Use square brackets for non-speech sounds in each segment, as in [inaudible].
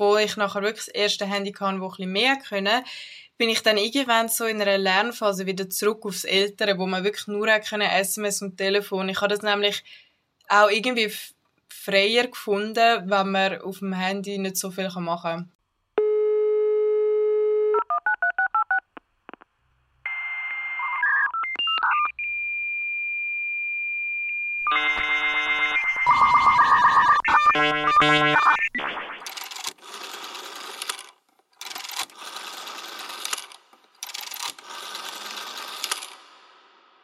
obwohl ich nachher wirklich das erste Handy hatte, wo ein bisschen mehr können, bin ich dann irgendwann so in einer Lernphase wieder zurück aufs Ältere, wo man wirklich nur können, SMS und Telefon. Ich habe das nämlich auch irgendwie freier gefunden, wenn man auf dem Handy nicht so viel machen kann.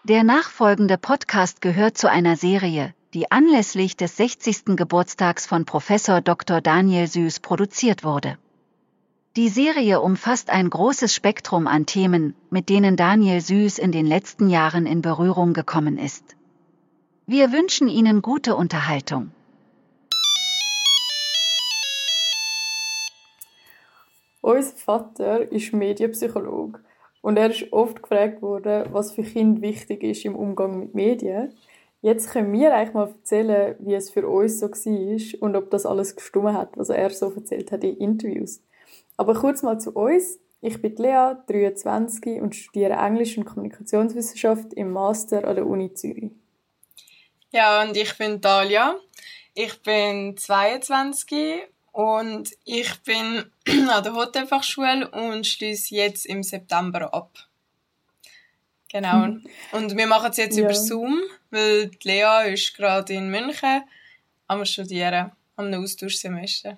Der nachfolgende Podcast gehört zu einer Serie, die anlässlich des 60. Geburtstags von Professor Dr. Daniel Süß produziert wurde. Die Serie umfasst ein großes Spektrum an Themen, mit denen Daniel Süß in den letzten Jahren in Berührung gekommen ist. Wir wünschen Ihnen gute Unterhaltung. Unser Vater ist Medienpsychologe und er ist oft gefragt worden, was für Kinder wichtig ist im Umgang mit Medien. Jetzt können wir eigentlich mal erzählen, wie es für uns so war und ob das alles gestimmt hat, was er so erzählt hat in Interviews. Aber kurz mal zu uns. Ich bin Lea, 23 und studiere Englisch und Kommunikationswissenschaft im Master an der Uni Zürich. Ja, und ich bin Dalia. Ich bin 22 und ich bin [clears throat] an der Hotelfachschule und schließe jetzt im September ab. Genau. Hm. Und wir machen es jetzt ja. über Zoom, weil Lea ist gerade in München am Studieren, am Austauschsemester.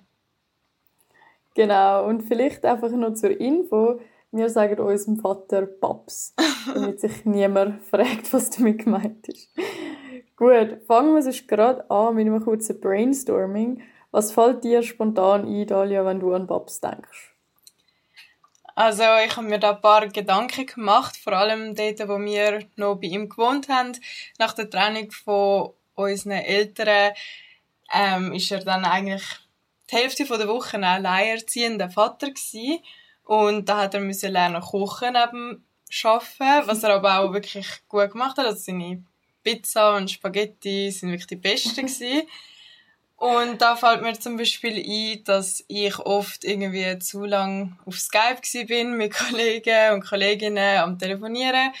Genau. Und vielleicht einfach noch zur Info. Wir sagen unserem Vater Paps, [laughs] damit sich niemand fragt, was damit gemeint ist. Gut, fangen wir sonst gerade an mit einem kurzen Brainstorming. Was fällt dir spontan ein, Dalia, wenn du an Babs denkst? Also ich habe mir da ein paar Gedanken gemacht, vor allem dort, wo wir noch bei ihm gewohnt haben. Nach der Trennung von unseren Eltern ähm, ist er dann eigentlich die Hälfte der Woche ein alleinerziehender Vater gewesen. Und da hat er müssen lernen kochen neben Arbeiten, was er aber auch wirklich gut gemacht hat. Also seine Pizza und Spaghetti sind wirklich die besten [laughs] gewesen. Und da fällt mir zum Beispiel ein, dass ich oft irgendwie zu lang auf Skype bin mit [laughs] Kollegen und Kolleginnen am Telefonieren.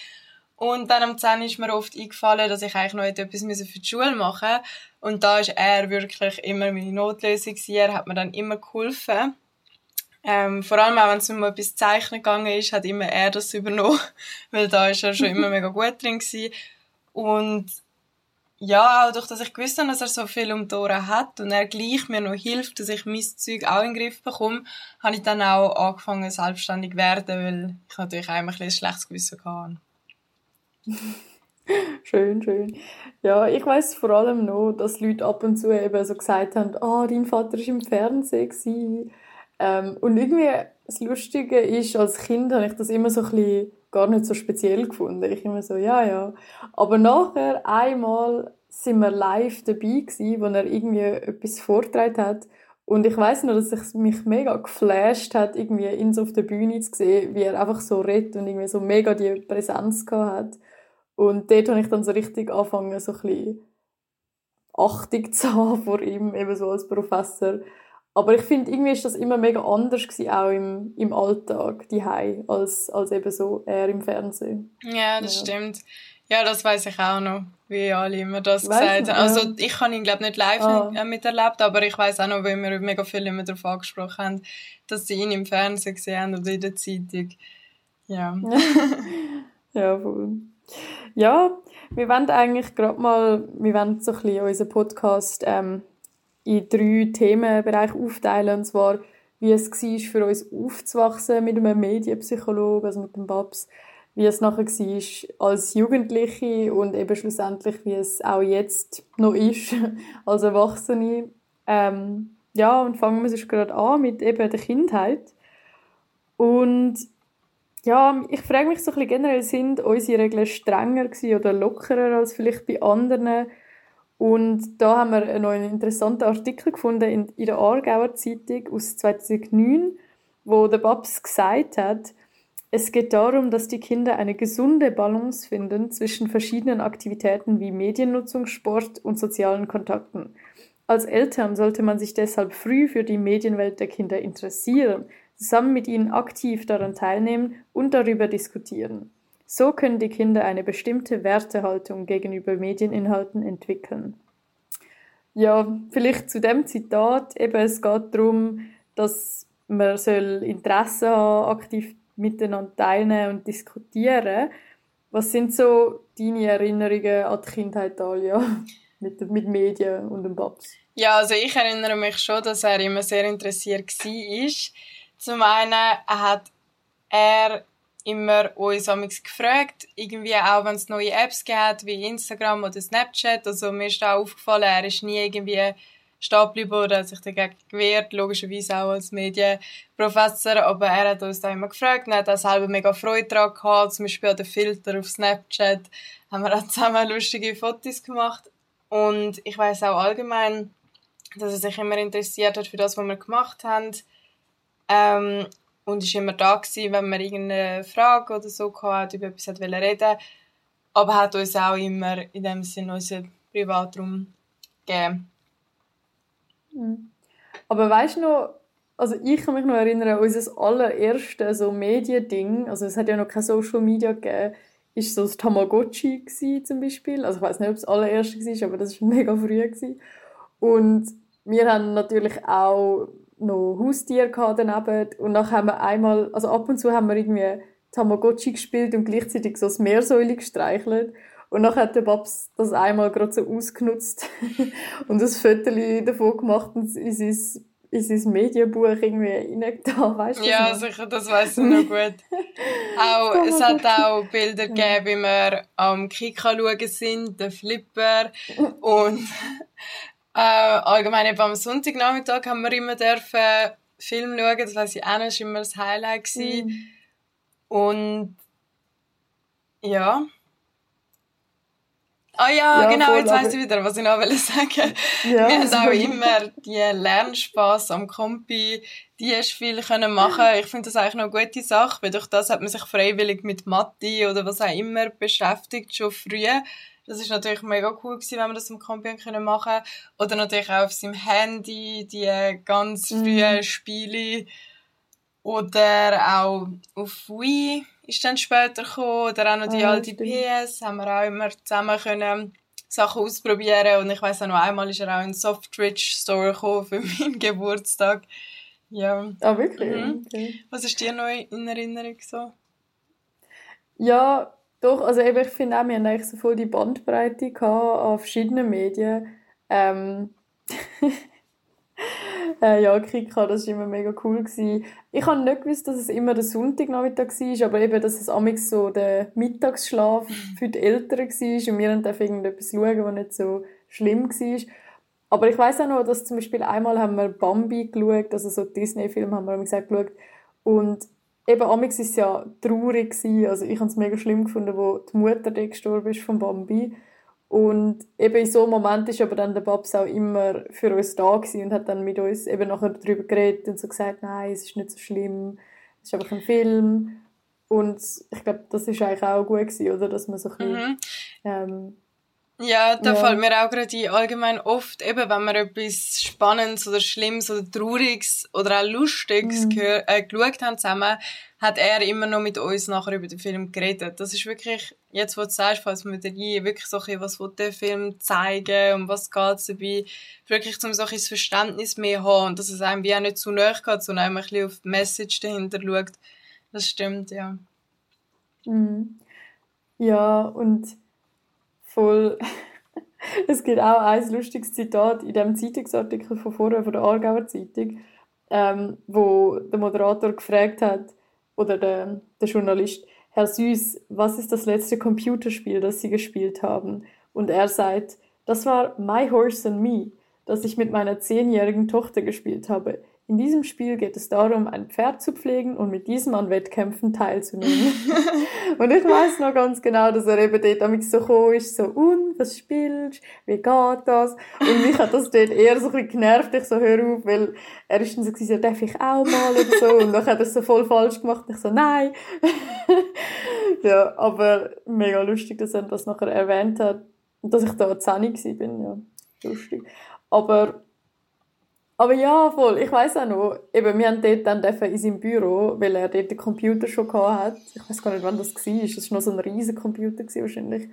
Und dann am 10 ist mir oft eingefallen, dass ich eigentlich noch etwas für die Schule machen musste. Und da ist er wirklich immer meine Notlösung Er hat mir dann immer geholfen. Ähm, vor allem auch, wenn es um etwas zeichnen gegangen ist, hat immer er das übernommen. [laughs] Weil da ist er schon immer [laughs] mega gut drin gewesen. Und ja, auch durch dass ich gewusst habe, dass er so viel um die Ohren hat und er gleich mir noch hilft, dass ich mein Zeug auch in den Griff bekomme, habe ich dann auch angefangen, selbstständig zu werden, weil ich natürlich auch ein, ein schlechtes Gewissen hatte. [laughs] schön, schön. Ja, ich weiß vor allem noch, dass Leute ab und zu eben so gesagt haben, ah, oh, dein Vater war im Fernsehen. Ähm, und irgendwie das Lustige ist, als Kind habe ich das immer so ein bisschen gar nicht so speziell gefunden. Ich immer so, ja, ja. Aber nachher, einmal sind wir live dabei gewesen, wo er irgendwie etwas vorgetragen hat. Und ich weiß noch, dass es mich mega geflasht hat, irgendwie ihn so auf der Bühne zu sehen, wie er einfach so redet und irgendwie so mega die Präsenz gehabt hat. Und dort habe ich dann so richtig angefangen, so ein bisschen Achtung [laughs] zu haben vor ihm, eben so als Professor. Aber ich finde, irgendwie ist das immer mega anders gewesen, auch im, im Alltag, die als, als eben so er im Fernsehen. Ja, das ja. stimmt. Ja, das weiß ich auch noch, wie alle immer das weißt gesagt haben. Also ich habe ihn, glaube nicht live ah. miterlebt, aber ich weiß auch noch, weil wir mega viel immer darauf angesprochen haben, dass sie ihn im Fernsehen gesehen haben oder in der Zeitung. Ja. [laughs] ja, voll. Ja, wir wollen eigentlich gerade mal, wir wollen so ein bisschen unseren Podcast ähm, in drei Themenbereiche aufteilen. Und zwar, wie es war für uns aufzuwachsen mit einem Medienpsychologen, also mit dem Babs, wie es nachher war als Jugendliche und eben schlussendlich, wie es auch jetzt noch ist [laughs] als Erwachsene. Ähm, ja, und fangen wir gerade an mit eben der Kindheit. Und ja, ich frage mich so ein bisschen generell, sind unsere Regeln strenger oder lockerer als vielleicht bei anderen? Und da haben wir einen interessanten Artikel gefunden in, in der Aargauer Zeitung aus 2009, wo der Babs gesagt hat, es geht darum, dass die Kinder eine gesunde Balance finden zwischen verschiedenen Aktivitäten wie Mediennutzung, Sport und sozialen Kontakten. Als Eltern sollte man sich deshalb früh für die Medienwelt der Kinder interessieren, zusammen mit ihnen aktiv daran teilnehmen und darüber diskutieren. So können die Kinder eine bestimmte Wertehaltung gegenüber Medieninhalten entwickeln. Ja, vielleicht zu dem Zitat, eben es geht darum, dass man soll Interesse haben, aktiv miteinander teilnehmen und diskutieren. Was sind so deine Erinnerungen an die Kindheit, Alia, [laughs] mit, mit Medien und dem Babs? Ja, also ich erinnere mich schon, dass er immer sehr interessiert war. Zum einen hat er immer uns gefragt, irgendwie auch wenn es neue Apps gibt, wie Instagram oder Snapchat. Also mir ist auch aufgefallen, er ist nie irgendwie stehen oder hat sich dagegen gewehrt, logischerweise auch als Medienprofessor, aber er hat uns da immer gefragt und hat auch selber mega Freude daran gehabt, zum Beispiel an den Filter auf Snapchat haben wir auch zusammen lustige Fotos gemacht und ich weiß auch allgemein, dass er sich immer interessiert hat für das, was wir gemacht haben ähm, und ist immer da gewesen, wenn man irgendeine Frage oder so hatte, über etwas reden wollte, aber hat uns auch immer in dem Sinne unseren Privatraum gegeben. Mhm. Aber weißt du noch, also ich kann mich noch erinnern, unser allererste so Mediending, also es hat ja noch kein Social Media gegeben, ist so das Tamagotchi gewesen, zum Beispiel. Also ich weiß nicht, ob es das allererste war, aber das war [laughs] mega früh. Gewesen. Und wir haben natürlich auch noch Haustiere daneben und dann haben wir einmal, also ab und zu haben wir irgendwie Tamagotchi gespielt und gleichzeitig so das Meersäule gestreichelt. Und dann hat der Babs das einmal gerade so ausgenutzt [laughs] und das Foto davon gemacht und in sein, in sein Medienbuch irgendwie reingetan, weißt du? Ja, sicher, das weiß ich noch gut. [laughs] auch, es hat auch Bilder gegeben, wie wir am Kika schauen sind, der Flipper [laughs] und äh, allgemein eben am Sonntagnachmittag haben wir immer dürfen Film schauen, das weiß ich auch noch, das war immer das Highlight. Mhm. Und ja, Ah ja, ja genau, jetzt weiss ich wieder, was ich noch sagen [laughs] ja, Wir haben auch immer die Lernspaß am Kompi, die hast viel können machen. Ich finde das eigentlich noch eine gute Sache, weil durch das hat man sich freiwillig mit Mathe oder was auch immer beschäftigt, schon früh. Das ist natürlich mega cool gewesen, wenn wir das Kompi können machen. Oder natürlich auch auf seinem Handy, die ganz frühen mhm. Spiele. Oder auch auf Wii ist dann später gekommen, oder auch noch die ah, alte PS, haben wir auch immer zusammen können Sachen ausprobieren und ich weiß auch noch einmal ist er auch in Softridge Store gekommen für [laughs] meinen Geburtstag. Ja. Ah, wirklich? Mhm. Okay. Was ist dir noch in Erinnerung so? Ja, doch, also eben, ich finde auch, wir haben eigentlich so voll die Bandbreite gehabt an verschiedenen Medien. Ähm, [laughs] Äh, ja, Kika, das war immer mega cool. Gewesen. Ich habe nicht gewusst, dass es immer der Sonntagnachmittag war, aber eben, dass es amix so der Mittagsschlaf für die Eltern war und wir dann irgendetwas schauen, was nicht so schlimm war. Aber ich weiß auch noch, dass zum Beispiel einmal haben wir Bambi geschaut, also so Disney-Film haben wir gesagt geschaut und eben amix ist ja traurig gewesen. also ich habe es mega schlimm gefunden, wo die Mutter gestorben ist von Bambi und eben in so einem Moment ist aber dann der Babs auch immer für uns da gewesen und hat dann mit uns eben nachher darüber geredet und so gesagt, nein, es ist nicht so schlimm, es ist einfach ein Film. Und ich glaube, das ist eigentlich auch gut gewesen, oder? Dass man so ein bisschen, mhm. ähm, ja, da ja. fällt mir auch gerade ein, allgemein oft, eben wenn man etwas Spannendes oder Schlimmes oder Trauriges oder auch Lustiges mhm. äh, geschaut haben zusammen, hat er immer noch mit uns nachher über den Film geredet. Das ist wirklich, jetzt wo du sagst, falls man rein, wirklich so ein was will der Film zeigen und was geht's dabei, wirklich zum so ein Verständnis mehr haben und dass es einem wie auch nicht zu nahe geht, sondern einfach ein bisschen auf die Message dahinter schaut. Das stimmt, ja. Mhm. Ja, und voll. [laughs] es gibt auch ein lustiges Zitat in dem Zeitungsartikel von vorher, von der Aargauer Zeitung, ähm, wo der Moderator gefragt hat, oder der, der Journalist, Herr Süß, was ist das letzte Computerspiel, das Sie gespielt haben? Und er sagt, das war My Horse and Me, das ich mit meiner zehnjährigen Tochter gespielt habe. In diesem Spiel geht es darum, ein Pferd zu pflegen und mit diesem an Wettkämpfen teilzunehmen. [laughs] und ich weiß noch ganz genau, dass er eben dort damit so gekommen ist, so, und, was spielst Wie geht das? Und mich hat das dort eher so ein bisschen genervt, ich so, hör auf, weil er ist dann so gesagt, ja, darf ich auch mal oder so? Und dann hat er es so voll falsch gemacht ich so, nein. [laughs] ja, aber mega lustig, dass er das nachher erwähnt hat. Dass ich da 10 bin, ja. Lustig. Aber, aber ja, voll, ich weiß auch noch, eben, wir haben dort dann in seinem Büro, weil er dort den Computer schon hat. Ich weiß gar nicht, wann das war. Das war noch so ein riesen Computer wahrscheinlich.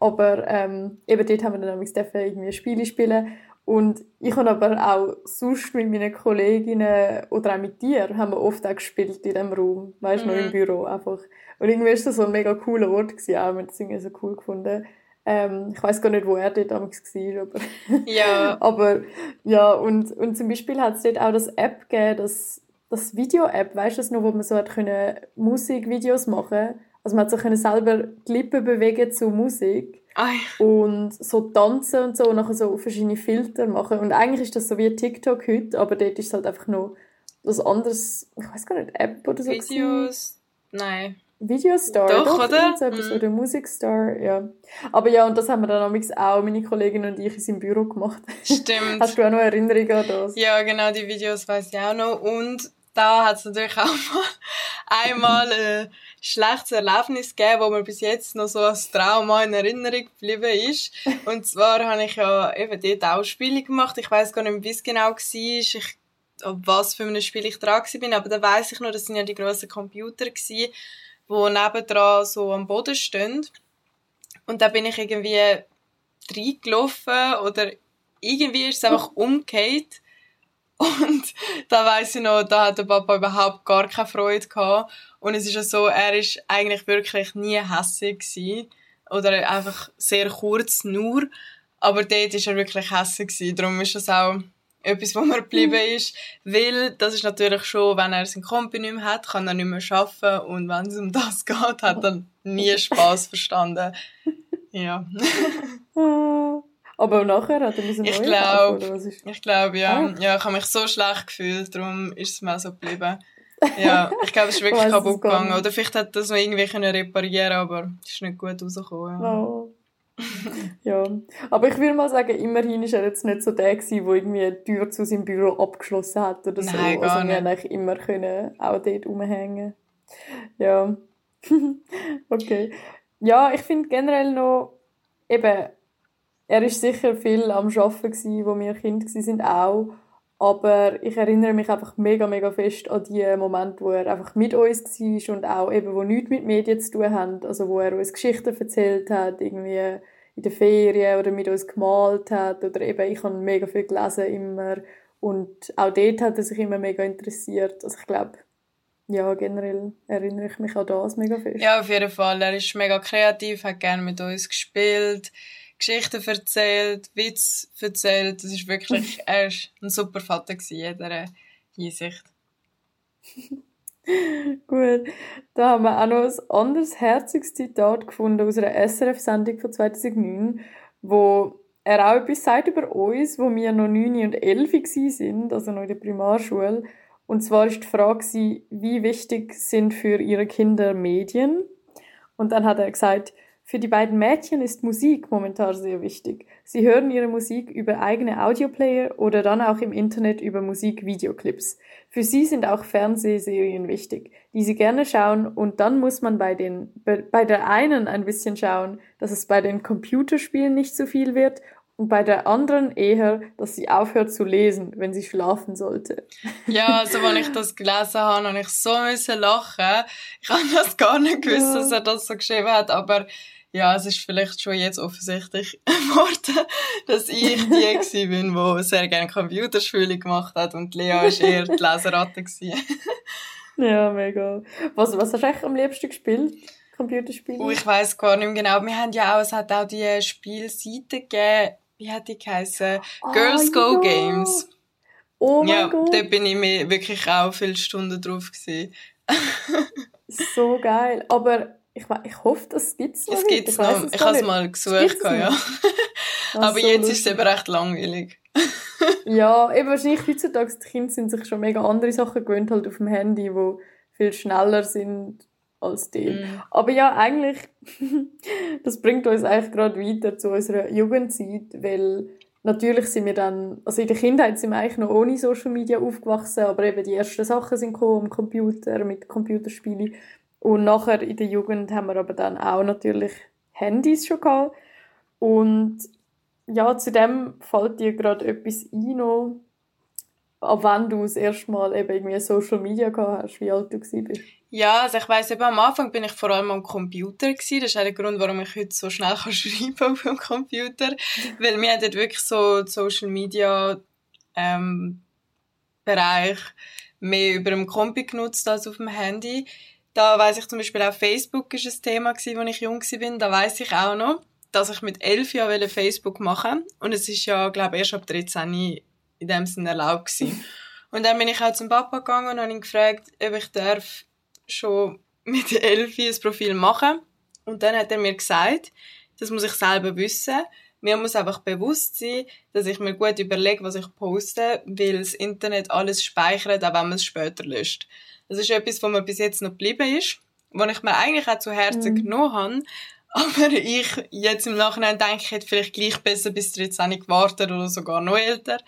Aber ähm, eben dort haben wir dann irgendwie Spiele spielen und ich habe aber auch sonst mit meinen Kolleginnen oder auch mit dir haben wir oft auch gespielt in diesem Raum, weißt du, mhm. noch im mhm. Büro einfach. Und irgendwie war das so ein mega cooler Ort gewesen, auch, wir haben das irgendwie so cool gefunden. Ähm, ich weiß gar nicht, wo er dort damals war, aber, ja. [laughs] aber ja, und, und zum Beispiel hat es dort auch das App gegeben, das, das Video-App, weißt du das noch, wo man so hat können Musikvideos machen Also man hat so können selber die Lippen bewegen zu Musik. Ai. Und so tanzen und so, und nachher so verschiedene Filter machen. Und eigentlich ist das so wie TikTok heute, aber dort ist es halt einfach noch was anderes, ich weiß gar nicht, App oder so. Videos, gewesen. nein. Videostar, doch, doch oder? So etwas, mm. Oder Musikstar, ja. Aber ja, und das haben wir dann auch, meine Kollegin und ich, in seinem Büro gemacht. Stimmt. [laughs] Hast du auch noch Erinnerungen an das? Ja, genau, die Videos weiß ich auch noch. Und da hat es natürlich auch mal [laughs] einmal ein schlechtes Erlebnis gegeben, wo mir bis jetzt noch so als Trauma in Erinnerung geblieben ist. Und zwar habe ich ja eben dort auch Spiele gemacht. Ich weiß gar nicht, wie es genau war. Ich, ob was für ein Spiel ich dran war. Aber da weiß ich noch, das sind ja die grossen Computer gewesen wo nebendran so am Boden stehen. Und da bin ich irgendwie reingelaufen oder irgendwie ist es einfach umgekehrt. Und da weiss ich noch, da hat der Papa überhaupt gar keine Freude gehabt. Und es ist ja so, er ist eigentlich wirklich nie hässig gewesen. Oder einfach sehr kurz nur. Aber dort ist er wirklich hässig gewesen. Darum ist es auch etwas, wo mir geblieben mhm. ist. Weil, das ist natürlich schon, wenn er sein Kompi nicht mehr hat, kann er nicht mehr arbeiten. Und wenn es um das [laughs] geht, hat er nie Spass verstanden. [laughs] Ja. [laughs] Aber nachher hat er ein Ich glaube, ich glaube, ja. Ah. Ja, ich habe mich so schlecht gefühlt, darum ist es mir so geblieben. Ja, ich glaube, es ist wirklich kaputt gegangen. Oder vielleicht hat er das noch irgendwie reparieren aber es ist nicht gut rausgekommen. Ja. Oh [laughs] ja, aber ich würde mal sagen, immerhin ist er jetzt nicht so der gewesen, der irgendwie die Tür zu seinem Büro abgeschlossen hat oder so. Nein, gar also wir nicht. immer können auch dort rumhängen. Ja. [laughs] okay. Ja, ich finde generell noch, eben, er ist sicher viel am Arbeiten gewesen, wo wir Kind sind auch. Aber ich erinnere mich einfach mega, mega fest an die Momente, wo er einfach mit uns war und auch eben, wo nichts mit Medien zu tun haben. Also, wo er uns Geschichten erzählt hat, irgendwie in der Ferien oder mit uns gemalt hat oder eben, ich habe mega viel gelesen immer. Und auch dort hat er sich immer mega interessiert. Also, ich glaube, ja, generell erinnere ich mich an das mega fest. Ja, auf jeden Fall. Er ist mega kreativ, hat gerne mit uns gespielt Geschichten erzählt, Witz erzählt. Das ist wirklich, [laughs] er ist ein super Vater in jeder Hinsicht. [laughs] Gut, da haben wir auch noch ein anderes herziges Zitat gefunden aus einer SRF-Sendung von 2009, wo er auch etwas sagt über uns, wo wir noch 9 und 11 sind, also noch in der Primarschule. Und zwar ist die Frage, wie wichtig sind für ihre Kinder Medien? Und dann hat er gesagt, für die beiden Mädchen ist Musik momentan sehr wichtig. Sie hören ihre Musik über eigene Audioplayer oder dann auch im Internet über Musikvideoclips. Für sie sind auch Fernsehserien wichtig, die sie gerne schauen und dann muss man bei den, bei der einen ein bisschen schauen, dass es bei den Computerspielen nicht so viel wird und bei der anderen eher, dass sie aufhört zu lesen, wenn sie schlafen sollte. Ja, also als ich das gelesen habe, habe ich so müssen lachen. Ich habe das gar nicht gewusst, ja. dass er das so geschrieben hat, aber ja, es ist vielleicht schon jetzt offensichtlich [laughs] geworden, dass ich die [laughs] gewesen bin, die sehr gerne Computerspiele gemacht hat und Lea war eher die Leseratte. [laughs] ja, mega. Was, was hast du eigentlich am liebsten gespielt? Computerspiele? Oh, ich weiß gar nicht mehr genau. Wir haben ja auch, es hat auch die Spielseite gegeben, wie hat die geheißen? Oh, Girls Go ja. Games. Oh mein ja, Gott. da bin ich mir wirklich auch viele Stunden drauf gewesen. so geil. Aber ich, ich hoffe, das gibt es noch. Es gibt es noch. Ich habe es mal gesucht, ja. [laughs] Aber so jetzt lustig. ist es eben recht langweilig. [laughs] ja, eben wahrscheinlich heutzutage, die Kinder sind sich schon mega andere Sachen gewöhnt, halt auf dem Handy, die viel schneller sind als die. Mm. Aber ja, eigentlich, [laughs] das bringt uns eigentlich gerade weiter zu unserer Jugendzeit, weil natürlich sind wir dann, also in der Kindheit sind wir eigentlich noch ohne Social Media aufgewachsen, aber eben die ersten Sachen sind gekommen am Computer, mit Computerspielen. Und nachher in der Jugend haben wir aber dann auch natürlich Handys schon gehabt. Und ja, zu dem fällt dir gerade etwas ein, noch, ab wann du das erste Mal eben irgendwie Social Media gehabt hast, wie alt du bist. Ja, also ich weiss eben, am Anfang bin ich vor allem am Computer gewesen. Das ist auch der Grund, warum ich heute so schnell [laughs] kann schreiben auf dem Computer. Weil wir haben dort wirklich so Social Media, ähm, Bereich mehr über dem Kompi genutzt als auf dem Handy. Da weiss ich zum Beispiel auch Facebook ist ein Thema gewesen, als ich jung war. Da weiss ich auch noch, dass ich mit elf Jahren Facebook machen Und es ist ja, glaube ich, erst ab 13 in dem Sinne erlaubt gewesen. [laughs] Und dann bin ich auch zum Papa gegangen und habe ihn gefragt, ob ich darf schon mit elf ein Profil machen. Und dann hat er mir gesagt, das muss ich selber wissen. Mir muss einfach bewusst sein, dass ich mir gut überlege, was ich poste, weil das Internet alles speichert, auch wenn man es später löscht. Das ist etwas, was mir bis jetzt noch geblieben ist, was ich mir eigentlich auch zu Herzen mhm. genommen habe. Aber ich jetzt im Nachhinein denke, ich hätte vielleicht gleich besser bis 13 gewartet oder sogar noch älter.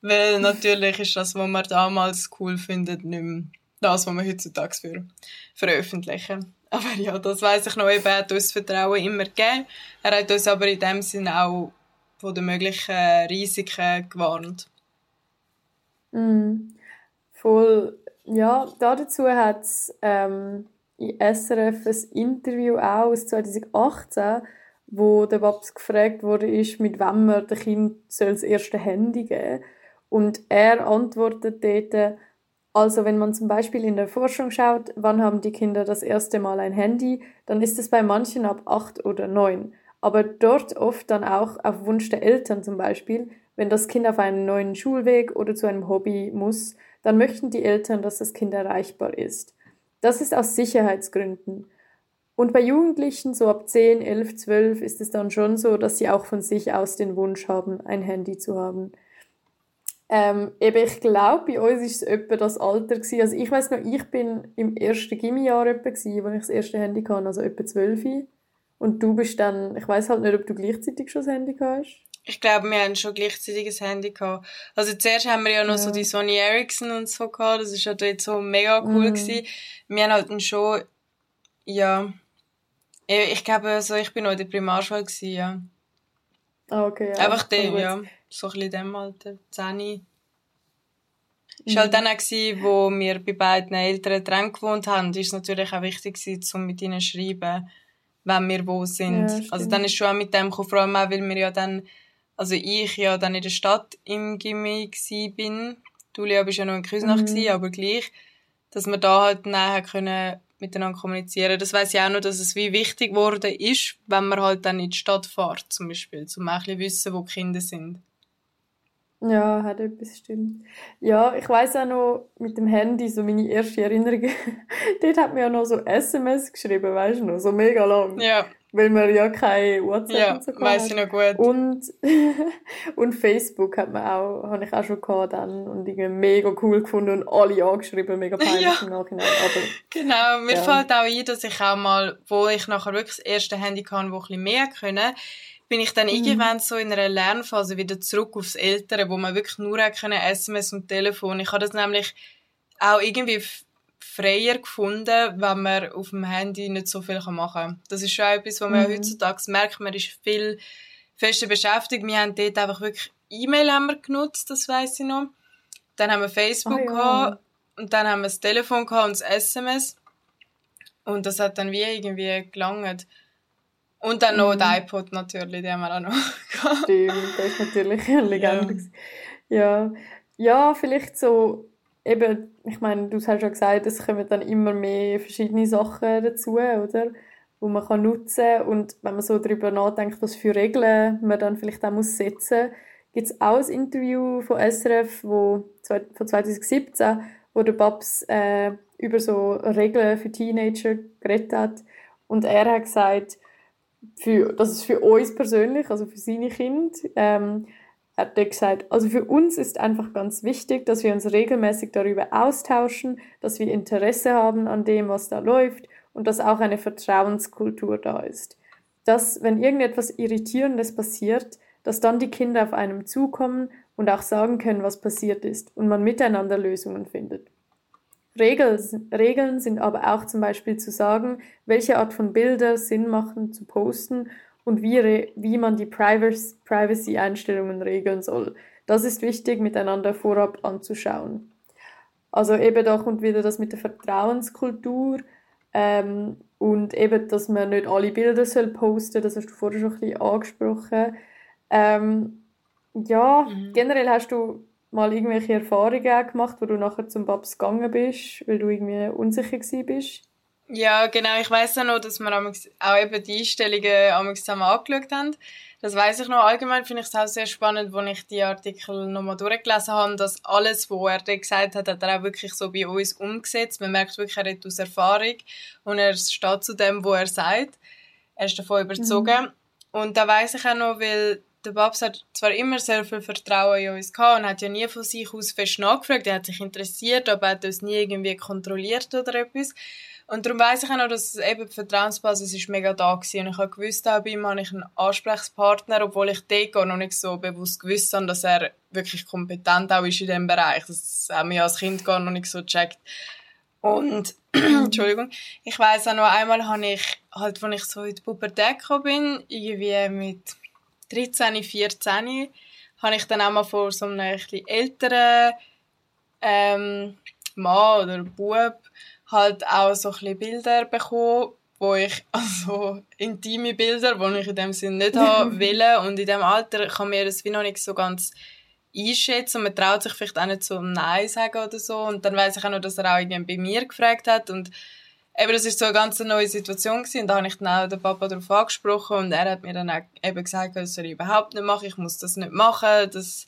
Weil [laughs] natürlich ist das, was man damals cool findet, nicht mehr das, was wir heutzutage für veröffentlichen. Aber ja, das weiß ich noch, eben, er hat uns Vertrauen immer gegeben. Er hat uns aber in dem Sinne auch von den möglichen Risiken gewarnt. Mm, voll. Ja, dazu hat es ähm, in SRF ein Interview auch aus 2018, wo der Babs gefragt wurde, ist, mit wem man dem Kind das erste Handy geben soll. Und er antwortet dort, also wenn man zum Beispiel in der Forschung schaut, wann haben die Kinder das erste Mal ein Handy, dann ist es bei manchen ab acht oder neun. Aber dort oft dann auch auf Wunsch der Eltern zum Beispiel, wenn das Kind auf einen neuen Schulweg oder zu einem Hobby muss, dann möchten die Eltern, dass das Kind erreichbar ist. Das ist aus Sicherheitsgründen. Und bei Jugendlichen, so ab 10, 11, 12, ist es dann schon so, dass sie auch von sich aus den Wunsch haben, ein Handy zu haben. Ähm, eben, ich glaube, bei uns war es etwa das Alter gewesen. Also ich weiß noch, ich bin im ersten Gimmijahr etwa gewesen, als ich das erste Handy hatte, also etwa zwölf. Und du bist dann, ich weiß halt nicht, ob du gleichzeitig schon das Handy hast. Ich glaube, wir haben schon gleichzeitig ein Handy gehabt. Also zuerst haben wir ja noch ja. so die Sony Ericsson und so gehabt. Das ist ja dort so mega cool mhm. gewesen. Wir haben halt dann schon, ja, ich glaube, so, ich bin noch in der Primarschule gewesen, ja. Ah, okay, ja. Einfach dem, ja so ein bisschen dem Alter, 10. Es war halt dann auch, wo wir bei beiden Eltern dran gewohnt haben, ist es natürlich auch wichtig um mit ihnen zu schreiben, wenn wir wo sind. Ja, also dann ist schon auch mit dem gekommen, vor allem auch, weil wir ja dann, also ich ja dann in der Stadt im Gimmi bin. Du, Julia, bist ja noch in Küsnach mhm. aber gleich, dass wir da halt näher können miteinander kommunizieren. Das weiß ich auch noch, dass es wie wichtig geworden ist, wenn man halt dann in die Stadt fährt, zum Beispiel, um auch ein bisschen wissen, wo die Kinder sind. Ja, hat etwas stimmt. Ja, ich weiß auch noch mit dem Handy, so meine erste Erinnerung, [laughs] dort hat mir ja noch so SMS geschrieben, weißt du noch, so mega lang. Ja. Weil man ja keine WhatsApp ja, und so weiss ich noch gut. Und, [laughs] und Facebook hat man auch, habe ich auch schon gehabt dann und irgendwie mega cool gefunden und alle angeschrieben, mega peinlich ja. im Nachhinein. Aber, [laughs] genau, mir ja. fällt auch ein, dass ich auch mal, wo ich nachher wirklich das erste Handy kann, wo ein bisschen mehr können, bin ich dann mhm. irgendwann so in einer Lernphase wieder zurück aufs Ältere, wo man wirklich nur können SMS und Telefon. Ich habe das nämlich auch irgendwie freier gefunden, wenn man auf dem Handy nicht so viel machen kann. Das ist schon etwas, was man mhm. heutzutage merkt, man ist viel fester beschäftigt. Wir haben dort einfach wirklich E-Mail haben wir genutzt, das weiß ich noch. Dann haben wir Facebook oh, ja. gehabt, und dann haben wir das Telefon gehabt und das SMS. Und das hat dann wie irgendwie gelangt. Und dann noch mhm. der iPod natürlich, den haben wir auch noch [laughs] Stimmt, das ist natürlich eine Legende. Ja. ja. ja, vielleicht so, eben, ich meine, du hast schon gesagt, es kommen dann immer mehr verschiedene Sachen dazu, oder? Wo man kann nutzen kann. Und wenn man so darüber nachdenkt, was für Regeln man dann vielleicht auch muss setzen muss, gibt es auch ein Interview von SRF wo, von 2017, wo der Babs äh, über so Regeln für Teenager geredet hat. Und er hat gesagt, für, das ist für uns persönlich, also für seine Kinder, ähm, hat er gesagt, also für uns ist einfach ganz wichtig, dass wir uns regelmäßig darüber austauschen, dass wir Interesse haben an dem, was da läuft und dass auch eine Vertrauenskultur da ist. Dass, wenn irgendetwas Irritierendes passiert, dass dann die Kinder auf einem zukommen und auch sagen können, was passiert ist und man miteinander Lösungen findet. Regeln sind aber auch zum Beispiel zu sagen, welche Art von Bilder Sinn machen zu posten und wie, wie man die Privacy-Einstellungen regeln soll. Das ist wichtig, miteinander vorab anzuschauen. Also eben da kommt wieder das mit der Vertrauenskultur ähm, und eben, dass man nicht alle Bilder soll posten das hast du vorher schon ein bisschen angesprochen. Ähm, ja, mhm. generell hast du mal irgendwelche Erfahrungen gemacht, wo du nachher zum Babs gegangen bist, weil du irgendwie unsicher bist? Ja, genau. Ich weiß auch noch, dass wir auch eben die Einstellungen zusammen angeschaut haben. Das weiß ich noch. Allgemein finde ich es auch sehr spannend, als ich die Artikel nochmal durchgelesen habe, dass alles, was er gesagt hat, hat er auch wirklich so bei uns umgesetzt. Man merkt wirklich, er redet aus Erfahrung und er steht zu dem, was er sagt. Er ist davon überzogen. Mhm. Und da weiß ich auch noch, weil der Babs hat zwar immer sehr viel Vertrauen in uns gehabt und hat ja nie von sich aus fest nachgefragt. Er hat sich interessiert, aber er hat uns nie irgendwie kontrolliert oder etwas. Und darum weiss ich auch noch, dass eben die Vertrauensbasis ist mega da war. Und ich habe gewusst, auch bei ihm habe ich einen Ansprechpartner, obwohl ich gar noch nicht so bewusst gewusst habe, dass er wirklich kompetent auch ist in diesem Bereich. Das haben wir als Kind gar noch nicht so gecheckt. Und, [clears throat] Entschuldigung, ich weiss auch noch einmal habe ich, halt, als ich so in die Pubertät bin, irgendwie mit 13, 14, habe ich dann auch mal vor so einem etwas älteren, ähm, Mann oder Bub halt auch so ein Bilder bekommen, wo ich, [laughs] also intime Bilder, die ich in dem Sinne nicht [laughs] haben will. Und in dem Alter kann mir das wie noch nicht so ganz einschätzen und man traut sich vielleicht auch nicht so Nein sagen oder so. Und dann weiß ich auch noch, dass er auch irgendwie bei mir gefragt hat und eben, das ist so eine ganz neue Situation gewesen. und da habe ich dann auch den Papa darauf angesprochen und er hat mir dann auch eben gesagt, das soll ich überhaupt nicht machen, ich muss das nicht machen, das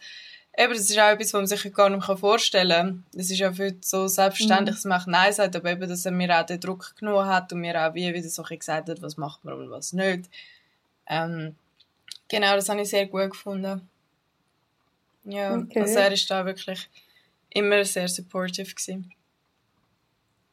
Eben, das ist auch etwas, was man sich gar nicht vorstellen kann. Es ist ja für so selbstverständlich, mhm. dass man Nein sagt, aber eben, dass er mir auch den Druck genommen hat und mir auch wie wieder so gesagt hat, was macht man und was nicht. Ähm, genau, das habe ich sehr gut gefunden. Ja, okay. also er ist da wirklich immer sehr supportive gewesen.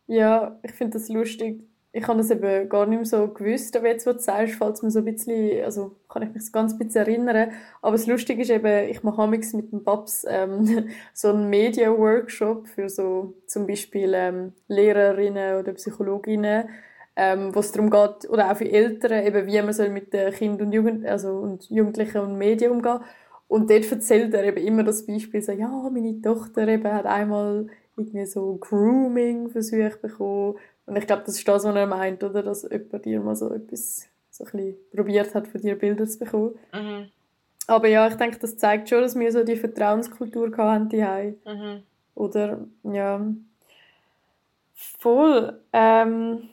Ja, ich finde das lustig ich habe das eben gar nicht mehr so gewusst, aber jetzt, wo du sagst, fällt mir so ein bisschen, also kann ich mich so ganz bisschen erinnern. Aber das Lustige ist eben, ich mache mit dem Babs ähm, [laughs] so einen Media-Workshop für so zum Beispiel ähm, Lehrerinnen oder Psychologinnen, ähm, wo es darum geht, oder auch für Eltern, eben wie man soll mit den Kindern und, Jugend also, und Jugendlichen und Medien umgehen. Und dort erzählt er eben immer das Beispiel, so, ja, meine Tochter eben hat einmal irgendwie so Grooming-Versuch bekommen und ich glaube, das ist das, was er meint, oder? Dass jemand dir mal so etwas so ein bisschen probiert hat, von dir Bilder zu bekommen. Mhm. Aber ja, ich denke, das zeigt schon, dass wir so die Vertrauenskultur hatten die mhm. Oder, ja. Voll. Ähm,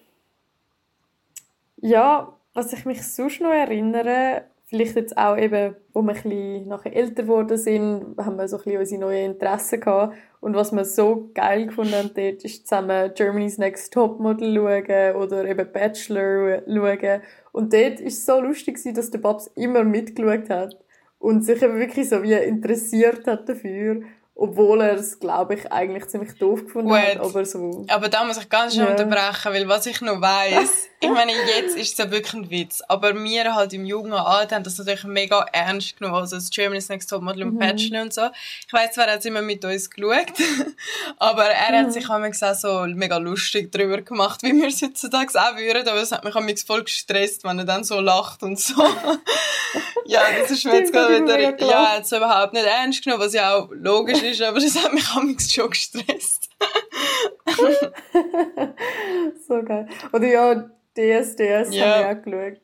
ja, was ich mich sonst noch erinnere, vielleicht jetzt auch eben, wo wir ein bisschen nachher älter geworden sind, haben wir so ein bisschen unsere neuen Interessen gehabt. Und was wir so geil gefunden haben dort, ist zusammen Germany's Next Topmodel schauen oder eben Bachelor schauen. Und dort war es so lustig, dass der Babs immer mitgeschaut hat und sich eben wirklich so wie interessiert hat dafür. Obwohl er es, glaube ich, eigentlich ziemlich doof gefunden Wait, hat, aber so. Aber da muss ich ganz schnell yeah. unterbrechen, weil was ich noch weiss, [laughs] ich meine, jetzt ist es ja wirklich ein Witz, aber wir halt im jungen Alter haben das natürlich mega ernst genommen, also das Germany's Next Topmodel und mhm. Bachelor und so. Ich weiss zwar, er hat immer mit uns geschaut, [laughs] aber er mhm. hat sich auch so mega lustig darüber gemacht, wie wir es heutzutage auch würden, aber es hat mich auch voll gestresst, wenn er dann so lacht und so. [laughs] ja, das ist mir jetzt gerade wieder, ja, er hat es überhaupt nicht ernst genommen, was ja auch logisch ist, aber das hat mich auch schon gestresst. [laughs] so geil. Oder ja, DSDS ja. habe ich auch geschaut.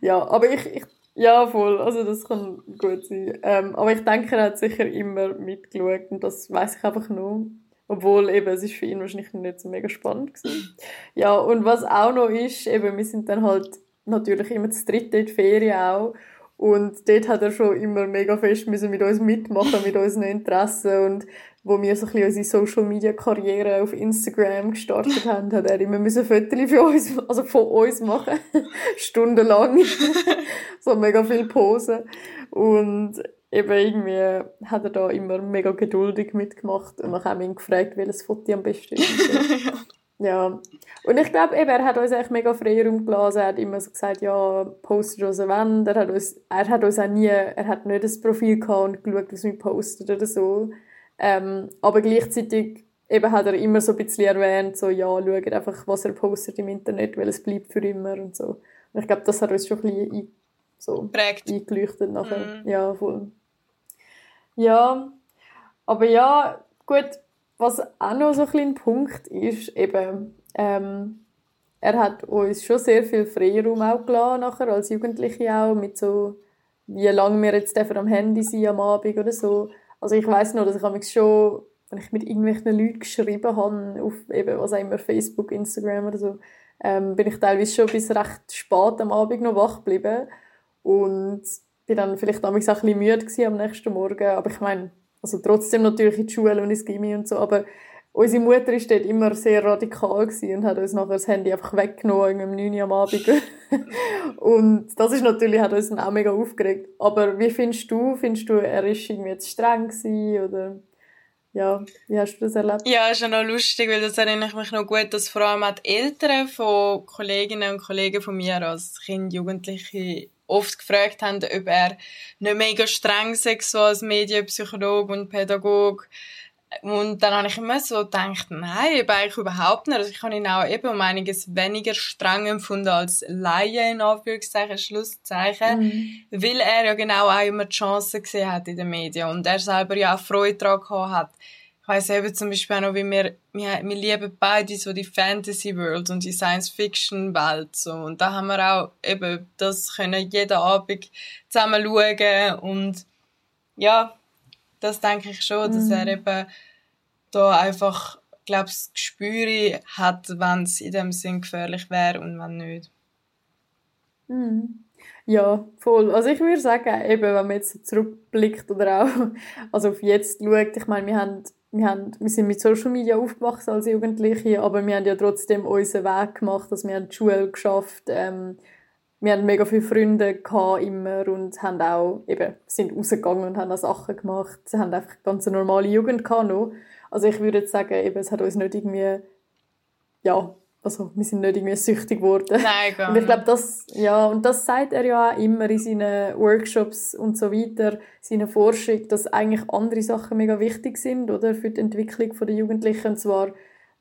Ja, aber ich, ich, ja, voll, also das kann gut sein. Ähm, aber ich denke, er hat sicher immer mitgeschaut und das weiß ich einfach nur. Obwohl eben, es ist für ihn wahrscheinlich nicht so mega spannend gewesen. Ja, und was auch noch ist, eben, wir sind dann halt natürlich immer zu dritt in die Ferien auch. Und dort hat er schon immer mega fest müssen mit uns mitmachen, mit unseren Interessen. Und wo wir so ein bisschen unsere Social Media Karriere auf Instagram gestartet haben, hat er immer müssen Fotos für uns, also von uns machen. [laughs] Stundenlang. [laughs] so mega viel Posen. Und eben irgendwie hat er da immer mega geduldig mitgemacht. Und dann haben wir ihn gefragt, welches Foto am besten ist. [laughs] Ja. Und ich glaube eben, er hat uns eigentlich mega Freiraum gelassen. Er hat immer so gesagt, ja, postet was er will. Er hat uns, er hat uns auch nie, er hat nicht das Profil gehabt und geschaut, was wir postet oder so. Ähm, aber gleichzeitig eben hat er immer so ein bisschen erwähnt, so, ja, schaut einfach, was er postet im Internet, weil es bleibt für immer und so. Und ich glaube, das hat uns schon ein bisschen so Prägt. eingeleuchtet nachher. Mm. Ja, voll. Ja, aber ja, gut, was auch noch so ein kleiner Punkt ist, eben, ähm, er hat uns schon sehr viel Freiraum auch gelassen, nachher, als Jugendliche auch, mit so, wie lange wir jetzt am Handy sind am Abend oder so. Also ich weiß noch, dass ich mich schon, wenn ich mit irgendwelchen Leuten geschrieben habe, auf eben, was auch immer, Facebook, Instagram oder so, ähm, bin ich teilweise schon bis recht spät am Abend noch wach geblieben und bin dann vielleicht auch ein bisschen müde am nächsten Morgen, aber ich meine, also trotzdem natürlich in die Schule und ins Gimmi und so, aber unsere Mutter ist dort immer sehr radikal und hat uns nachher das Handy einfach weggenommen, um 9 Uhr am Abend. [laughs] und das ist natürlich, hat uns dann auch mega aufgeregt. Aber wie findest du, findest du, er ist irgendwie jetzt streng gewesen, oder? Ja, wie hast du das erlebt? Ja, ist ja noch lustig, weil das erinnere ich mich noch gut, dass vor allem auch die Eltern von Kolleginnen und Kollegen von mir als Kind, Jugendliche oft gefragt haben, ob er nicht mega streng sei, so als Medienpsychologe und Pädagoge. Und dann habe ich immer so gedacht, nein, eben eigentlich überhaupt nicht. Also ich habe ihn auch eben um einiges weniger streng empfunden als Laie, in Anführungszeichen, Schlusszeichen, mhm. weil er ja genau auch immer die Chancen gesehen hat in den Medien und er selber ja auch Freude daran gehabt hat. Ich weiss eben zum Beispiel auch noch, wie wir, wir, wir lieben beide so die Fantasy World und die Science Fiction Welt so. Und da haben wir auch eben das können jeden Abend zusammen schauen und ja, das denke ich schon, dass er mhm. eben da einfach, glaube das Gespür hat, wenn es in dem Sinn gefährlich wäre und wenn nicht. Mhm. Ja, voll. Also ich würde sagen, eben, wenn man jetzt zurückblickt oder auch [laughs] also auf jetzt schaut, ich meine, wir haben, wir, haben, wir sind mit Social Media aufgewachsen als Jugendliche, aber wir haben ja trotzdem unseren Weg gemacht, dass also wir haben die Schule geschafft, ähm, wir hatten mega viele Freunde immer und haben auch, eben, sind rausgegangen und haben auch Sachen gemacht. Sie haben einfach ganz eine normale Jugend gehabt noch. Also ich würde jetzt sagen, eben, es hat uns nicht irgendwie, ja, also wir sind nicht irgendwie süchtig geworden. Nein, gar nicht. Und ich glaube, das, ja, und das sagt er ja auch immer in seinen Workshops und so weiter, seine Forschung, dass eigentlich andere Sachen mega wichtig sind, oder, für die Entwicklung der Jugendlichen, und zwar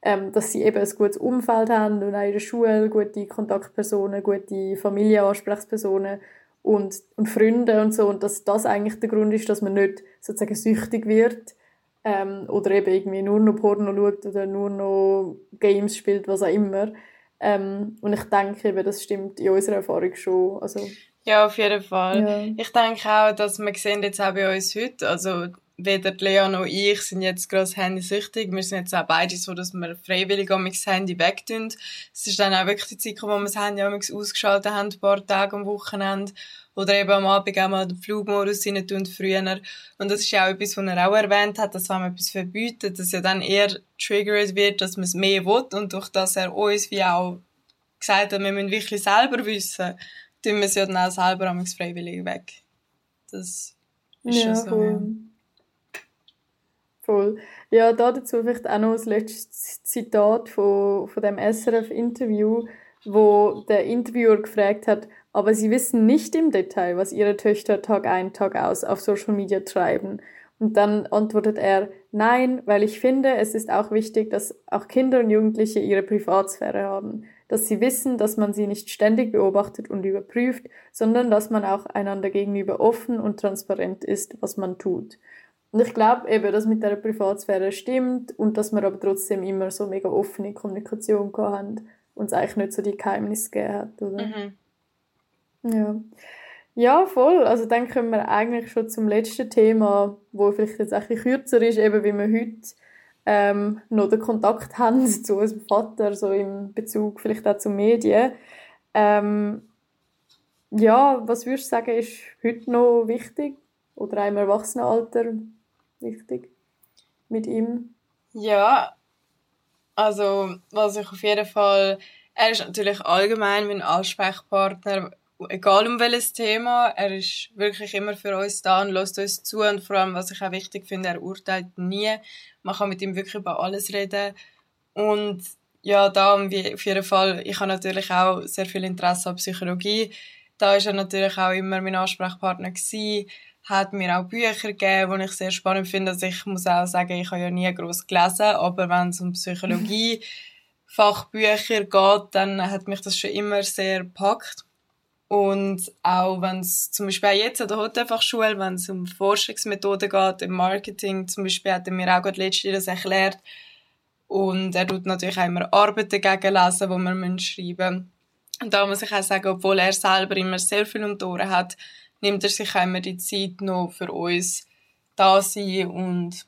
ähm, dass sie eben ein gutes Umfeld haben und auch in der Schule gute Kontaktpersonen, gute Familienansprechpersonen und, und Freunde und so und dass das eigentlich der Grund ist, dass man nicht sozusagen süchtig wird ähm, oder eben irgendwie nur noch Porno schaut oder nur noch Games spielt, was auch immer. Ähm, und ich denke eben, das stimmt in unserer Erfahrung schon. Also, ja, auf jeden Fall. Ja. Ich denke auch, dass wir sehen jetzt auch bei uns heute, also weder Lea noch ich sind jetzt gerade handysüchtig. Wir sind jetzt auch beide so, dass wir freiwillig am das Handy wegtun. Es ist dann auch wirklich die Zeit, wo wir das Handy am ausgeschaltet haben, ein paar Tage am Wochenende. Oder eben am Abend auch mal den Flugmodus rein tun, früher. Und das ist ja auch etwas, was er auch erwähnt hat, dass wenn man etwas verbietet, dass ja dann eher triggert wird, dass man es mehr will. Und durch das er uns wie auch gesagt hat, wir müssen wirklich selber wissen, tun wir es ja dann auch selber am freiwillig weg. Das ist ja, schon so. Cool. Ja. Voll. Ja, da dazu vielleicht auch noch das letzte Zitat von, von dem SRF-Interview, wo der Interviewer gefragt hat, aber Sie wissen nicht im Detail, was Ihre Töchter Tag ein, Tag aus auf Social Media treiben. Und dann antwortet er, nein, weil ich finde, es ist auch wichtig, dass auch Kinder und Jugendliche ihre Privatsphäre haben, dass sie wissen, dass man sie nicht ständig beobachtet und überprüft, sondern dass man auch einander gegenüber offen und transparent ist, was man tut. Und ich glaube eben, dass mit der Privatsphäre stimmt und dass wir aber trotzdem immer so mega offene Kommunikation gehabt und es eigentlich nicht so die Geheimnisse hat, oder? Mhm. Ja. Ja, voll. Also dann kommen wir eigentlich schon zum letzten Thema, wo vielleicht jetzt ein kürzer ist, eben wie wir heute ähm, noch den Kontakt haben [laughs] zu unserem Vater, so im Bezug vielleicht auch zu Medien. Ähm, ja, was würdest du sagen, ist heute noch wichtig oder auch im Erwachsenenalter wichtig mit ihm? Ja, also was ich auf jeden Fall, er ist natürlich allgemein mein Ansprechpartner, egal um welches Thema, er ist wirklich immer für uns da und lässt uns zu und vor allem, was ich auch wichtig finde, er urteilt nie. Man kann mit ihm wirklich über alles reden und ja, da auf jeden Fall, ich habe natürlich auch sehr viel Interesse an Psychologie. Da ist er natürlich auch immer mein Ansprechpartner gewesen hat mir auch Bücher gegeben, die ich sehr spannend finde. Also ich muss auch sagen, ich habe ja nie groß gelesen, aber wenn es um Psychologie Fachbücher geht, dann hat mich das schon immer sehr gepackt. Und auch wenn es zum Beispiel auch jetzt an der Hotelfachschule, wenn es um Forschungsmethoden geht, im Marketing, zum Beispiel hat er mir auch gerade letztens das erklärt. Und er tut natürlich auch immer Arbeiten dagegen lesen, die wir schreiben müssen. Und da muss ich auch sagen, obwohl er selber immer sehr viel um die Ohren hat, nimmt er sich auch immer die Zeit noch für uns da sein und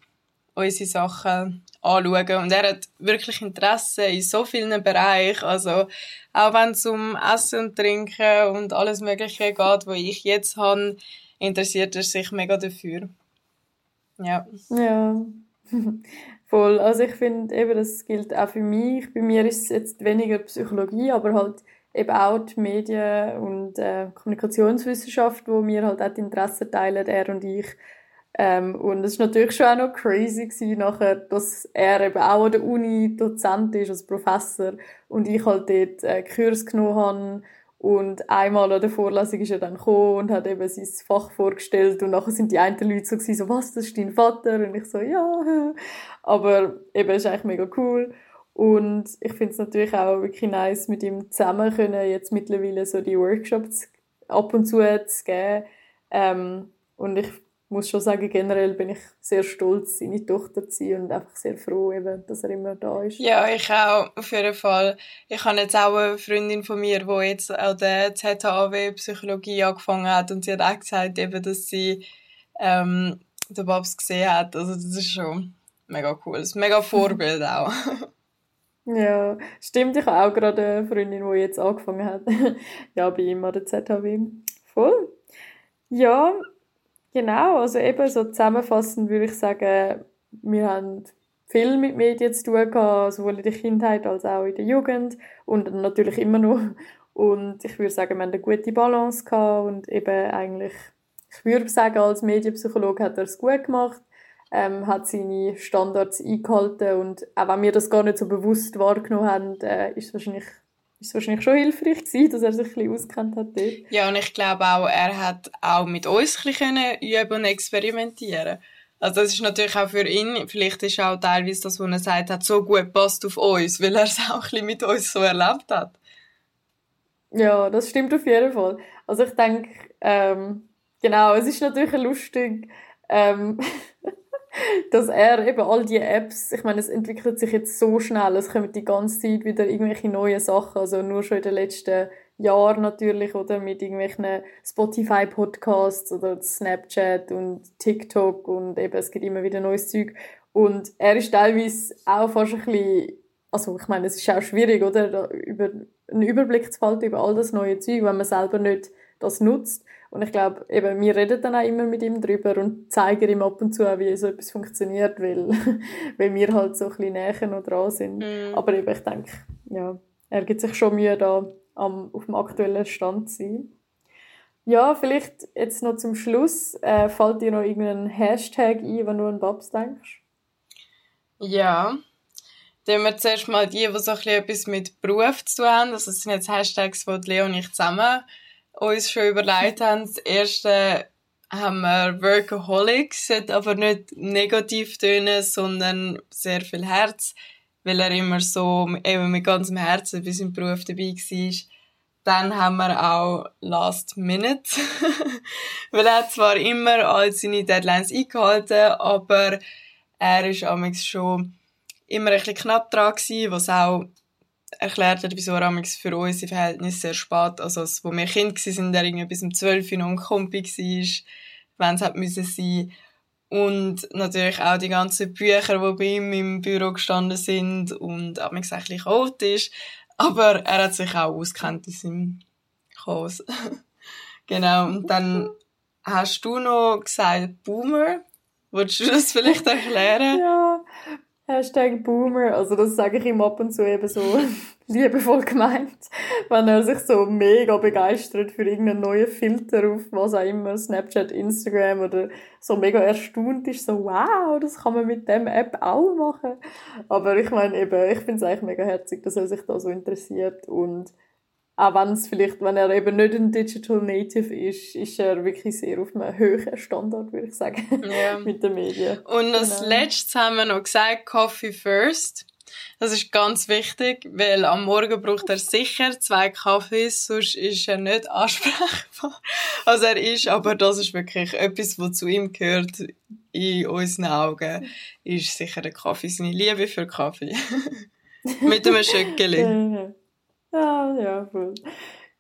unsere Sachen anschauen. Und er hat wirklich Interesse in so vielen Bereichen. Also, auch wenn es um Essen und Trinken und alles Mögliche geht, wo ich jetzt habe, interessiert er sich mega dafür. Ja. Ja. [laughs] Voll. Also ich finde eben, das gilt auch für mich. Bei mir ist es jetzt weniger Psychologie, aber halt eben auch die Medien- und äh, Kommunikationswissenschaft, wo mir halt auch die Interessen teilen, er und ich. Ähm, und es war natürlich schon auch noch crazy gewesen, nachher, dass er eben auch an der Uni Dozent ist, als Professor, und ich halt dort äh, Kurs genommen habe. Und einmal an der Vorlesung ist er dann gekommen und hat eben sein Fach vorgestellt und nachher sind die einen Leute so gewesen, so, was, das ist dein Vater? Und ich so, ja. Aber eben, ist eigentlich mega cool. Und ich finde es natürlich auch wirklich nice, mit ihm zusammen können jetzt mittlerweile so die Workshops ab und zu zu geben. Ähm, und ich muss schon sagen, generell bin ich sehr stolz, seine Tochter zu sein und einfach sehr froh, eben, dass er immer da ist. Ja, ich auch, auf jeden Fall. Ich habe jetzt auch eine Freundin von mir, die jetzt an der ZHAW Psychologie angefangen hat und sie hat auch gesagt, eben, dass sie ähm, den Babs gesehen hat. Also das ist schon mega cool. Das ist mega [laughs] Vorbild auch. Ja, stimmt. Ich habe auch gerade eine Freundin, die jetzt angefangen hat. [laughs] ja, bei ihm an der ZHW. Voll. Ja, Genau, also eben so zusammenfassend würde ich sagen, wir haben viel mit Medien zu tun gehabt, sowohl in der Kindheit als auch in der Jugend und natürlich immer noch. Und ich würde sagen, wir haben eine gute Balance gehabt und eben eigentlich, ich würde sagen, als Medienpsychologe hat er es gut gemacht, ähm, hat seine Standards eingehalten und auch wenn wir das gar nicht so bewusst wahrgenommen haben, äh, ist es wahrscheinlich ist wahrscheinlich schon hilfreich [laughs] gewesen, dass er sich ein bisschen auskennt hat dort. Ja, und ich glaube auch, er hat auch mit uns ein bisschen üben und experimentieren also das ist natürlich auch für ihn, vielleicht ist auch teilweise das, was er sagt, hat so gut passt auf uns, weil er es auch ein bisschen mit uns so erlebt hat. Ja, das stimmt auf jeden Fall. Also ich denke, ähm, genau, es ist natürlich lustig, ähm, [laughs] dass er eben all die Apps, ich meine, es entwickelt sich jetzt so schnell, es kommen die ganze Zeit wieder irgendwelche neue Sachen, also nur schon in den letzten Jahren natürlich, oder mit irgendwelchen Spotify-Podcasts oder Snapchat und TikTok und eben, es gibt immer wieder neues Zeug. Und er ist teilweise auch fast ein bisschen, also ich meine, es ist auch schwierig, oder, über einen Überblick zu behalten über all das neue Zeug, wenn man selber nicht das nutzt. Und ich glaube, eben, wir reden dann auch immer mit ihm drüber und zeigen ihm ab und zu auch, wie so etwas funktioniert, weil, [laughs] weil wir halt so ein bisschen näher noch dran sind. Mm. Aber eben, ich denke, ja, er gibt sich schon Mühe, da am, auf dem aktuellen Stand zu sein. Ja, vielleicht jetzt noch zum Schluss. Äh, fällt dir noch irgendein Hashtag ein, wenn du an Babs denkst? Ja. Dann wir zuerst mal die, die so ein bisschen etwas mit Beruf zu tun haben. Also, das sind jetzt Hashtags, die Leo und ich zusammen uns schon überlegt haben. Das erste haben wir Workaholics, sollte aber nicht negativ tönen, sondern sehr viel Herz, weil er immer so eben mit ganzem Herzen bei seinem Beruf dabei war. Dann haben wir auch Last Minute, [laughs] weil er zwar immer all seine Deadlines eingehalten, aber er ist schon immer ein bisschen knapp dran gewesen, was auch erklärt hat, wieso er für unsere Verhältnisse sehr spät, also als wir Kind waren, der irgendwie bis um 12 Uhr noch ein Kompi war, wenn es hat müssen sein. Und natürlich auch die ganzen Bücher, die bei ihm im Büro gestanden sind und auch ein bisschen chaotisch. Aber er hat sich auch auskennt in seinem Chaos. [laughs] genau. Und dann hast du noch gesagt Boomer. Wolltest du das vielleicht erklären? Ja, Hashtag Boomer, also das sage ich ihm ab und zu eben so [laughs] liebevoll gemeint, wenn er sich so mega begeistert für irgendeinen neuen Filter auf was auch immer, Snapchat, Instagram oder so mega erstaunt ist, so wow, das kann man mit dem App auch machen. Aber ich meine eben, ich finde es eigentlich mega herzig, dass er sich da so interessiert und auch wenn es vielleicht, wenn er eben nicht ein Digital Native ist, ist er wirklich sehr auf einem höheren Standard, würde ich sagen, ja. [laughs] mit den Medien. Und als genau. letztes haben wir noch gesagt, Coffee first. Das ist ganz wichtig, weil am Morgen braucht er sicher zwei Kaffees, sonst ist er nicht ansprechbar. [laughs] Also er ist, aber das ist wirklich etwas, was zu ihm gehört in unseren Augen, ist sicher der Kaffee, seine Liebe für Kaffee. [laughs] Mit einem Schöckeli. [laughs] ja, ja, voll.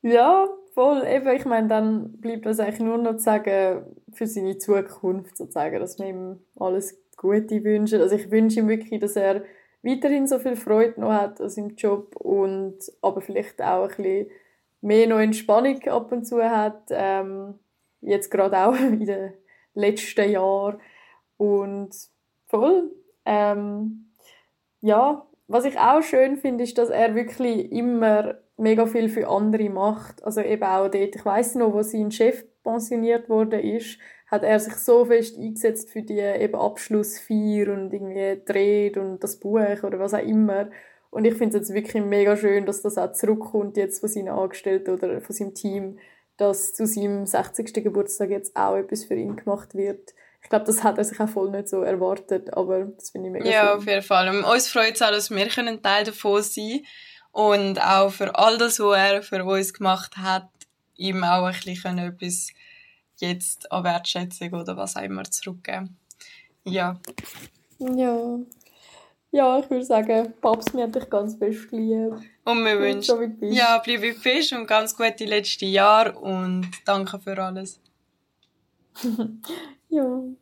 Ja, voll. Eben, ich meine, dann bleibt es eigentlich nur noch zu sagen, für seine Zukunft sozusagen, dass wir ihm alles Gute wünschen. Also ich wünsche ihm wirklich, dass er weiterhin so viel Freude noch hat an seinem Job und aber vielleicht auch ein bisschen mehr noch Entspannung ab und zu hat. Ähm, jetzt gerade auch [laughs] in den letzten Jahren. Und voll. Ähm, ja, was ich auch schön finde, ist, dass er wirklich immer mega viel für andere macht. Also eben auch dort, ich weiß noch, wo sein Chef pensioniert wurde ist, hat er sich so fest eingesetzt für die eben Abschlussfeier und irgendwie Dreht und das Buch oder was auch immer. Und ich finde es jetzt wirklich mega schön, dass das auch zurückkommt jetzt von seinen Angestellten oder von seinem Team, dass zu seinem 60. Geburtstag jetzt auch etwas für ihn gemacht wird. Ich glaube, das hat er sich auch voll nicht so erwartet, aber das finde ich mega ja, schön. Ja, auf jeden Fall. Und uns freut es auch, dass wir ein Teil davon sein können und auch für all das, was er für uns gemacht hat, ihm auch ein bisschen etwas jetzt an Wertschätzung oder was auch immer zurückgeben. Ja. Ja. Ja, ich würde sagen, Paps, mir hat dich ganz fest lieb. Und wir wünschen, ja, bleib wie du bist und ganz gute letzte Jahre und danke für alles. [laughs] ja.